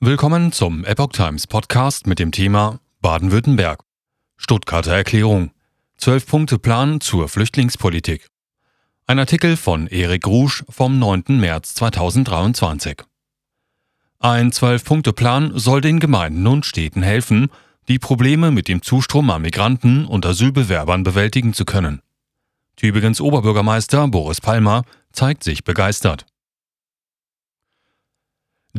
Willkommen zum Epoch Times Podcast mit dem Thema Baden-Württemberg. Stuttgarter Erklärung. Zwölf-Punkte-Plan zur Flüchtlingspolitik. Ein Artikel von Erik Rusch vom 9. März 2023. Ein Zwölf-Punkte-Plan soll den Gemeinden und Städten helfen, die Probleme mit dem Zustrom an Migranten und Asylbewerbern bewältigen zu können. Tübingens Oberbürgermeister Boris Palmer zeigt sich begeistert.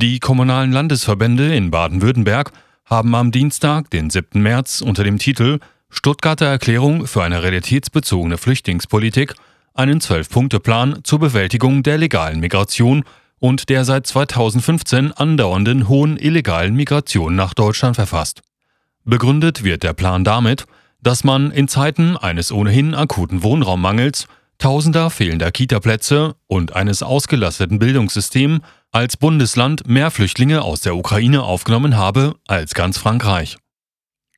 Die kommunalen Landesverbände in Baden-Württemberg haben am Dienstag, den 7. März, unter dem Titel Stuttgarter Erklärung für eine realitätsbezogene Flüchtlingspolitik einen Zwölf-Punkte-Plan zur Bewältigung der legalen Migration und der seit 2015 andauernden hohen illegalen Migration nach Deutschland verfasst. Begründet wird der Plan damit, dass man in Zeiten eines ohnehin akuten Wohnraummangels, tausender fehlender Kitaplätze und eines ausgelasteten Bildungssystems als Bundesland mehr Flüchtlinge aus der Ukraine aufgenommen habe als ganz Frankreich.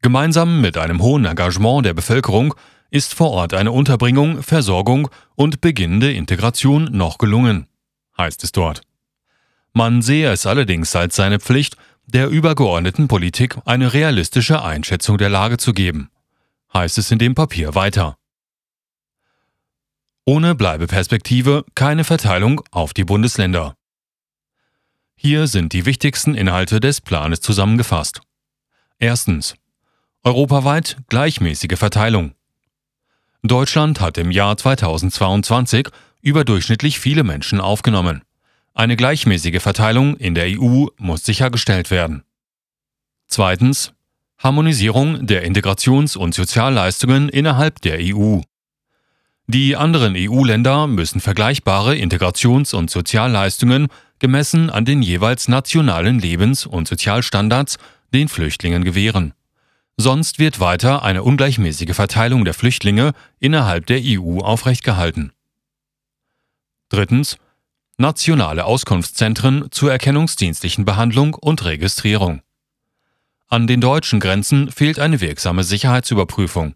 Gemeinsam mit einem hohen Engagement der Bevölkerung ist vor Ort eine Unterbringung, Versorgung und beginnende Integration noch gelungen, heißt es dort. Man sehe es allerdings als seine Pflicht, der übergeordneten Politik eine realistische Einschätzung der Lage zu geben, heißt es in dem Papier weiter. Ohne Bleibeperspektive keine Verteilung auf die Bundesländer. Hier sind die wichtigsten Inhalte des Planes zusammengefasst. Erstens. Europaweit gleichmäßige Verteilung. Deutschland hat im Jahr 2022 überdurchschnittlich viele Menschen aufgenommen. Eine gleichmäßige Verteilung in der EU muss sichergestellt werden. Zweitens. Harmonisierung der Integrations- und Sozialleistungen innerhalb der EU. Die anderen EU-Länder müssen vergleichbare Integrations- und Sozialleistungen gemessen an den jeweils nationalen Lebens- und Sozialstandards den Flüchtlingen gewähren. Sonst wird weiter eine ungleichmäßige Verteilung der Flüchtlinge innerhalb der EU aufrechtgehalten. Drittens. Nationale Auskunftszentren zur erkennungsdienstlichen Behandlung und Registrierung. An den deutschen Grenzen fehlt eine wirksame Sicherheitsüberprüfung.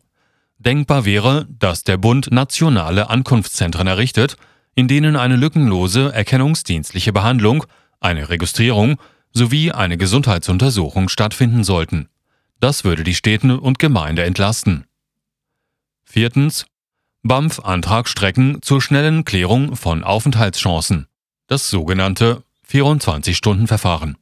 Denkbar wäre, dass der Bund nationale Ankunftszentren errichtet, in denen eine lückenlose erkennungsdienstliche Behandlung, eine Registrierung sowie eine Gesundheitsuntersuchung stattfinden sollten. Das würde die Städte und Gemeinde entlasten. Viertens. BAMF-Antragstrecken zur schnellen Klärung von Aufenthaltschancen. Das sogenannte 24-Stunden-Verfahren.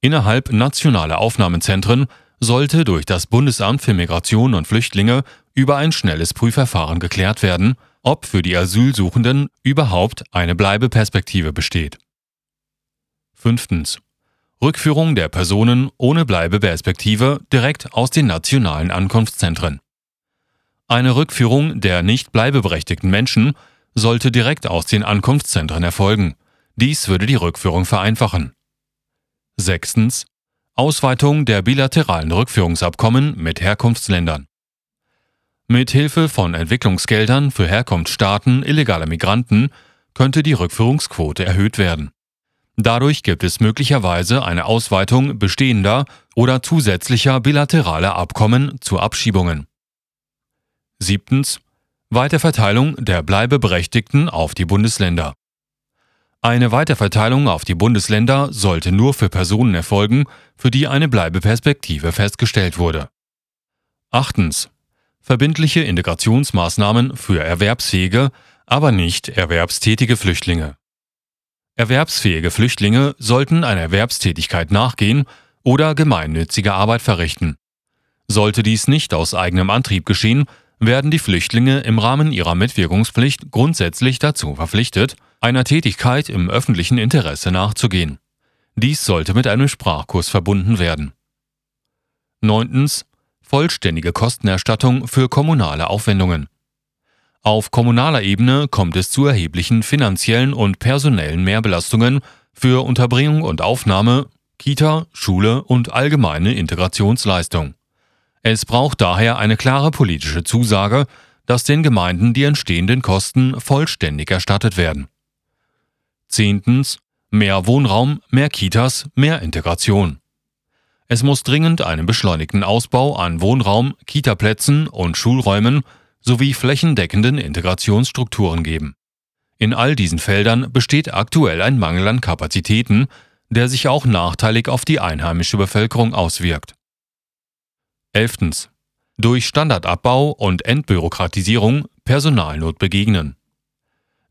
Innerhalb nationaler Aufnahmezentren sollte durch das Bundesamt für Migration und Flüchtlinge über ein schnelles Prüfverfahren geklärt werden, ob für die Asylsuchenden überhaupt eine Bleibeperspektive besteht. Fünftens. Rückführung der Personen ohne Bleibeperspektive direkt aus den nationalen Ankunftszentren. Eine Rückführung der nicht bleibeberechtigten Menschen sollte direkt aus den Ankunftszentren erfolgen. Dies würde die Rückführung vereinfachen. Sechstens. Ausweitung der bilateralen Rückführungsabkommen mit Herkunftsländern. Mit Hilfe von Entwicklungsgeldern für Herkunftsstaaten illegaler Migranten könnte die Rückführungsquote erhöht werden. Dadurch gibt es möglicherweise eine Ausweitung bestehender oder zusätzlicher bilateraler Abkommen zu Abschiebungen. Siebtens. Weiterverteilung der Bleibeberechtigten auf die Bundesländer. Eine Weiterverteilung auf die Bundesländer sollte nur für Personen erfolgen, für die eine Bleibeperspektive festgestellt wurde. Achtens verbindliche Integrationsmaßnahmen für erwerbsfähige, aber nicht erwerbstätige Flüchtlinge. Erwerbsfähige Flüchtlinge sollten einer Erwerbstätigkeit nachgehen oder gemeinnützige Arbeit verrichten. Sollte dies nicht aus eigenem Antrieb geschehen, werden die Flüchtlinge im Rahmen ihrer Mitwirkungspflicht grundsätzlich dazu verpflichtet, einer Tätigkeit im öffentlichen Interesse nachzugehen. Dies sollte mit einem Sprachkurs verbunden werden. 9 vollständige Kostenerstattung für kommunale Aufwendungen. Auf kommunaler Ebene kommt es zu erheblichen finanziellen und personellen Mehrbelastungen für Unterbringung und Aufnahme, Kita, Schule und allgemeine Integrationsleistung. Es braucht daher eine klare politische Zusage, dass den Gemeinden die entstehenden Kosten vollständig erstattet werden. Zehntens. Mehr Wohnraum, mehr Kitas, mehr Integration. Es muss dringend einen beschleunigten Ausbau an Wohnraum, Kitaplätzen und Schulräumen sowie flächendeckenden Integrationsstrukturen geben. In all diesen Feldern besteht aktuell ein Mangel an Kapazitäten, der sich auch nachteilig auf die einheimische Bevölkerung auswirkt. 11. Durch Standardabbau und Entbürokratisierung Personalnot begegnen.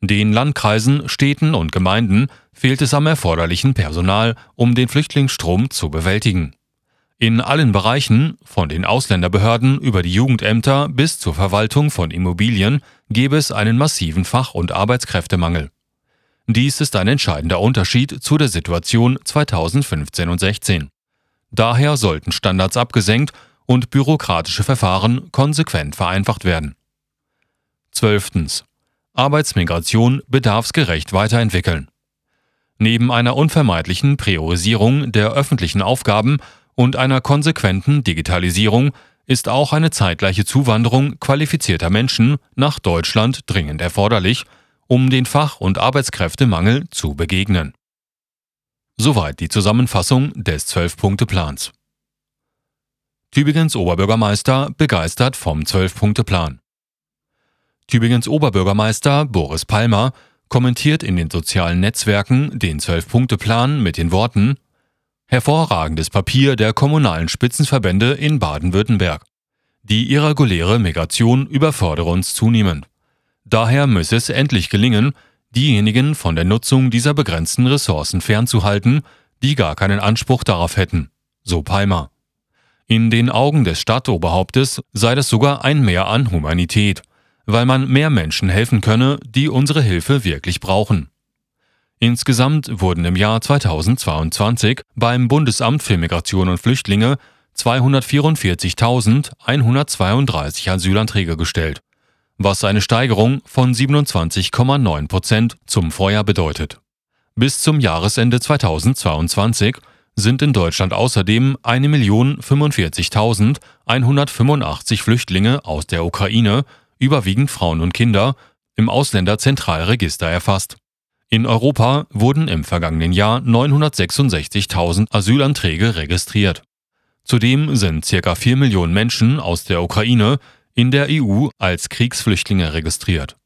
Den Landkreisen, Städten und Gemeinden fehlt es am erforderlichen Personal, um den Flüchtlingsstrom zu bewältigen. In allen Bereichen, von den Ausländerbehörden über die Jugendämter bis zur Verwaltung von Immobilien, gäbe es einen massiven Fach- und Arbeitskräftemangel. Dies ist ein entscheidender Unterschied zu der Situation 2015 und 16. Daher sollten Standards abgesenkt und bürokratische Verfahren konsequent vereinfacht werden. 12. Arbeitsmigration bedarfsgerecht weiterentwickeln. Neben einer unvermeidlichen Priorisierung der öffentlichen Aufgaben und einer konsequenten Digitalisierung ist auch eine zeitgleiche Zuwanderung qualifizierter Menschen nach Deutschland dringend erforderlich, um den Fach- und Arbeitskräftemangel zu begegnen. Soweit die Zusammenfassung des Zwölf-Punkte-Plans. Tübingens Oberbürgermeister begeistert vom Zwölf-Punkte-Plan. Tübingens Oberbürgermeister Boris Palmer kommentiert in den sozialen Netzwerken den Zwölf-Punkte-Plan mit den Worten Hervorragendes Papier der kommunalen Spitzenverbände in Baden-Württemberg. Die irreguläre Migration überfordere uns zunehmend. Daher müsse es endlich gelingen, diejenigen von der Nutzung dieser begrenzten Ressourcen fernzuhalten, die gar keinen Anspruch darauf hätten, so Palmer. In den Augen des Stadtoberhauptes sei das sogar ein Mehr an Humanität, weil man mehr Menschen helfen könne, die unsere Hilfe wirklich brauchen. Insgesamt wurden im Jahr 2022 beim Bundesamt für Migration und Flüchtlinge 244.132 Asylanträge gestellt, was eine Steigerung von 27,9 Prozent zum Vorjahr bedeutet. Bis zum Jahresende 2022 sind in Deutschland außerdem 1.045.185 Flüchtlinge aus der Ukraine, überwiegend Frauen und Kinder, im Ausländerzentralregister erfasst. In Europa wurden im vergangenen Jahr 966.000 Asylanträge registriert. Zudem sind ca. 4 Millionen Menschen aus der Ukraine in der EU als Kriegsflüchtlinge registriert